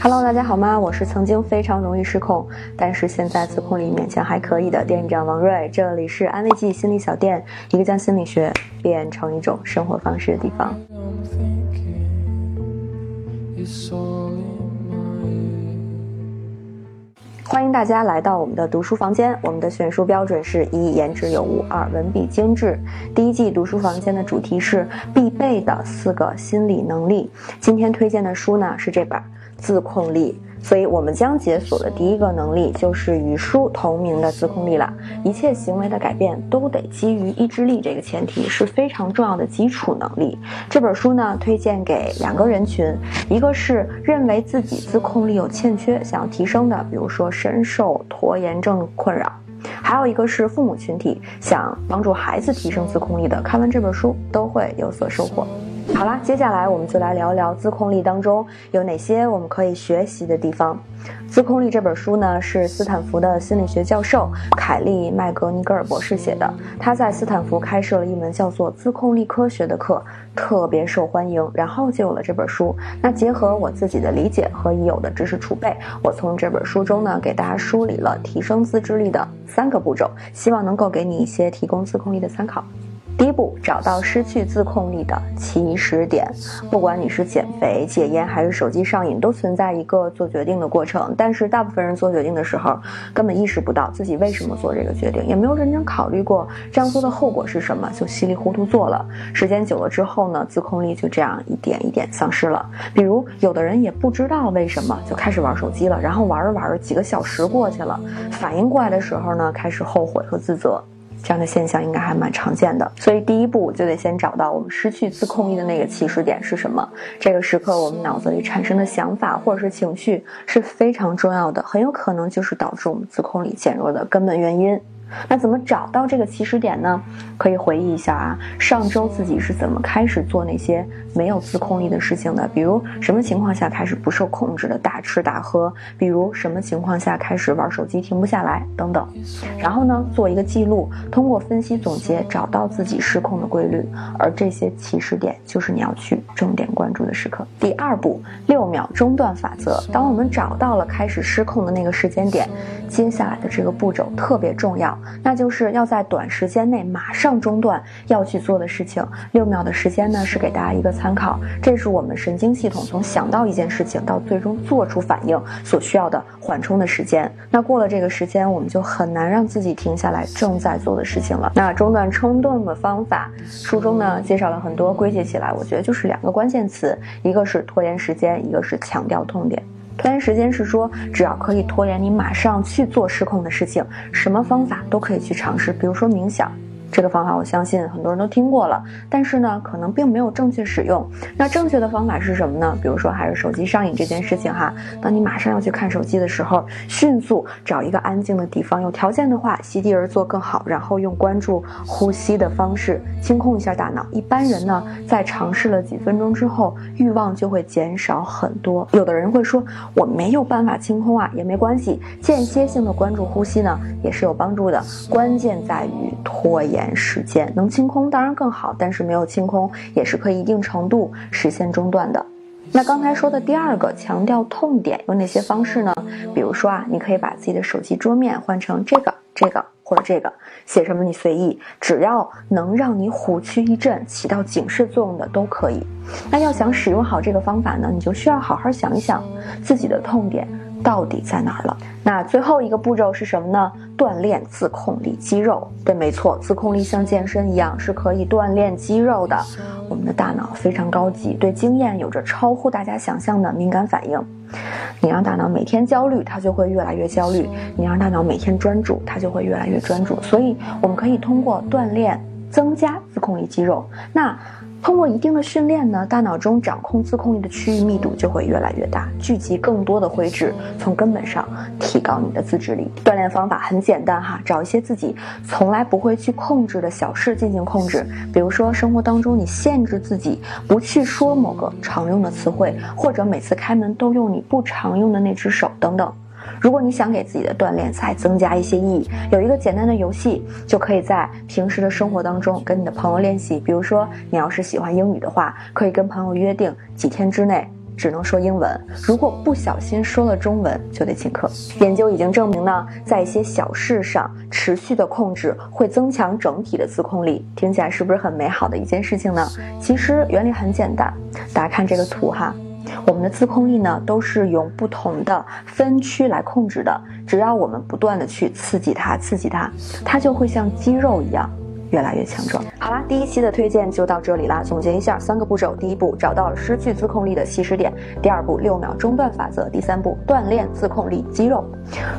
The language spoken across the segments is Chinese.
Hello，大家好吗？我是曾经非常容易失控，但是现在自控力勉强还可以的店长王瑞。这里是安慰剂心理小店，一个将心理学变成一种生活方式的地方。欢迎大家来到我们的读书房间。我们的选书标准是一颜值有物，二文笔精致。第一季读书房间的主题是必备的四个心理能力。今天推荐的书呢是这本《自控力》。所以，我们将解锁的第一个能力就是与书同名的自控力了。一切行为的改变都得基于意志力，这个前提是非常重要的基础能力。这本书呢，推荐给两个人群：一个是认为自己自控力有欠缺，想要提升的，比如说深受拖延症困扰；还有一个是父母群体，想帮助孩子提升自控力的。看完这本书都会有所收获。好啦，接下来我们就来聊聊自控力当中有哪些我们可以学习的地方。自控力这本书呢，是斯坦福的心理学教授凯利麦格尼格尔博士写的。他在斯坦福开设了一门叫做自控力科学的课，特别受欢迎，然后就有了这本书。那结合我自己的理解和已有的知识储备，我从这本书中呢，给大家梳理了提升自制力的三个步骤，希望能够给你一些提供自控力的参考。第一步，找到失去自控力的起始点。不管你是减肥、戒烟还是手机上瘾，都存在一个做决定的过程。但是大部分人做决定的时候，根本意识不到自己为什么做这个决定，也没有认真考虑过这样做的后果是什么，就稀里糊涂做了。时间久了之后呢，自控力就这样一点一点丧失了。比如，有的人也不知道为什么就开始玩手机了，然后玩着玩着几个小时过去了，反应过来的时候呢，开始后悔和自责。这样的现象应该还蛮常见的，所以第一步就得先找到我们失去自控力的那个起始点是什么。这个时刻我们脑子里产生的想法或者是情绪是非常重要的，很有可能就是导致我们自控力减弱的根本原因。那怎么找到这个起始点呢？可以回忆一下啊，上周自己是怎么开始做那些没有自控力的事情的？比如什么情况下开始不受控制的大吃大喝？比如什么情况下开始玩手机停不下来？等等。然后呢，做一个记录，通过分析总结，找到自己失控的规律。而这些起始点就是你要去重点关注的时刻。第二步，六秒中断法则。当我们找到了开始失控的那个时间点，接下来的这个步骤特别重要。那就是要在短时间内马上中断要去做的事情。六秒的时间呢，是给大家一个参考。这是我们神经系统从想到一件事情到最终做出反应所需要的缓冲的时间。那过了这个时间，我们就很难让自己停下来正在做的事情了。那中断冲动的方法，书中呢介绍了很多，归结起来，我觉得就是两个关键词，一个是拖延时间，一个是强调痛点。拖延时间是说，只要可以拖延你马上去做失控的事情，什么方法都可以去尝试，比如说冥想。这个方法我相信很多人都听过了，但是呢，可能并没有正确使用。那正确的方法是什么呢？比如说还是手机上瘾这件事情哈，当你马上要去看手机的时候，迅速找一个安静的地方，有条件的话席地而坐更好，然后用关注呼吸的方式清空一下大脑。一般人呢，在尝试了几分钟之后，欲望就会减少很多。有的人会说我没有办法清空啊，也没关系，间歇性的关注呼吸呢，也是有帮助的。关键在于拖延。时间能清空当然更好，但是没有清空也是可以一定程度实现中断的。那刚才说的第二个强调痛点有哪些方式呢？比如说啊，你可以把自己的手机桌面换成这个、这个或者这个，写什么你随意，只要能让你虎躯一震、起到警示作用的都可以。那要想使用好这个方法呢，你就需要好好想一想自己的痛点。到底在哪儿了？那最后一个步骤是什么呢？锻炼自控力肌肉。对，没错，自控力像健身一样是可以锻炼肌肉的。我们的大脑非常高级，对经验有着超乎大家想象的敏感反应。你让大脑每天焦虑，它就会越来越焦虑；你让大脑每天专注，它就会越来越专注。所以，我们可以通过锻炼增加自控力肌肉。那。通过一定的训练呢，大脑中掌控自控力的区域密度就会越来越大，聚集更多的灰质，从根本上提高你的自制力。锻炼方法很简单哈，找一些自己从来不会去控制的小事进行控制，比如说生活当中你限制自己不去说某个常用的词汇，或者每次开门都用你不常用的那只手等等。如果你想给自己的锻炼再增加一些意义，有一个简单的游戏，就可以在平时的生活当中跟你的朋友练习。比如说，你要是喜欢英语的话，可以跟朋友约定几天之内只能说英文，如果不小心说了中文，就得请客。研究已经证明呢，在一些小事上持续的控制会增强整体的自控力。听起来是不是很美好的一件事情呢？其实原理很简单，大家看这个图哈，我们的自控力呢都是用不同的分区来控制的。只要我们不断的去刺激它，刺激它，它就会像肌肉一样。越来越强壮。好啦，第一期的推荐就到这里啦。总结一下，三个步骤：第一步，找到失去自控力的起始点；第二步，六秒中断法则；第三步，锻炼自控力肌肉。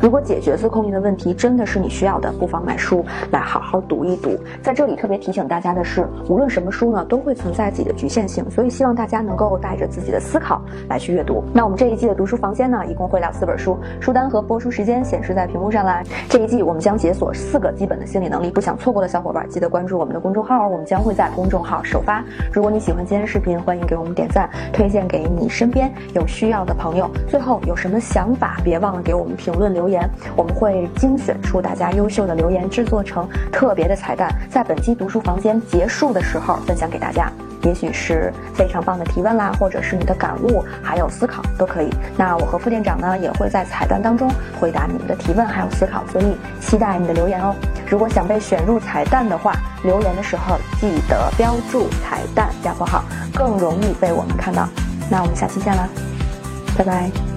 如果解决自控力的问题真的是你需要的，不妨买书来好好读一读。在这里特别提醒大家的是，无论什么书呢，都会存在自己的局限性，所以希望大家能够带着自己的思考来去阅读。那我们这一季的读书房间呢，一共会聊四本书，书单和播出时间显示在屏幕上啦。这一季我们将解锁四个基本的心理能力，不想错过的小伙伴记得。关注我们的公众号，我们将会在公众号首发。如果你喜欢今天视频，欢迎给我们点赞，推荐给你身边有需要的朋友。最后有什么想法，别忘了给我们评论留言，我们会精选出大家优秀的留言，制作成特别的彩蛋，在本期读书房间结束的时候分享给大家。也许是非常棒的提问啦，或者是你的感悟，还有思考都可以。那我和副店长呢，也会在彩蛋当中回答你们的提问还有思考，所以期待你的留言哦。如果想被选入彩蛋的话，留言的时候记得标注彩蛋加括号，更容易被我们看到。那我们下期见啦，拜拜。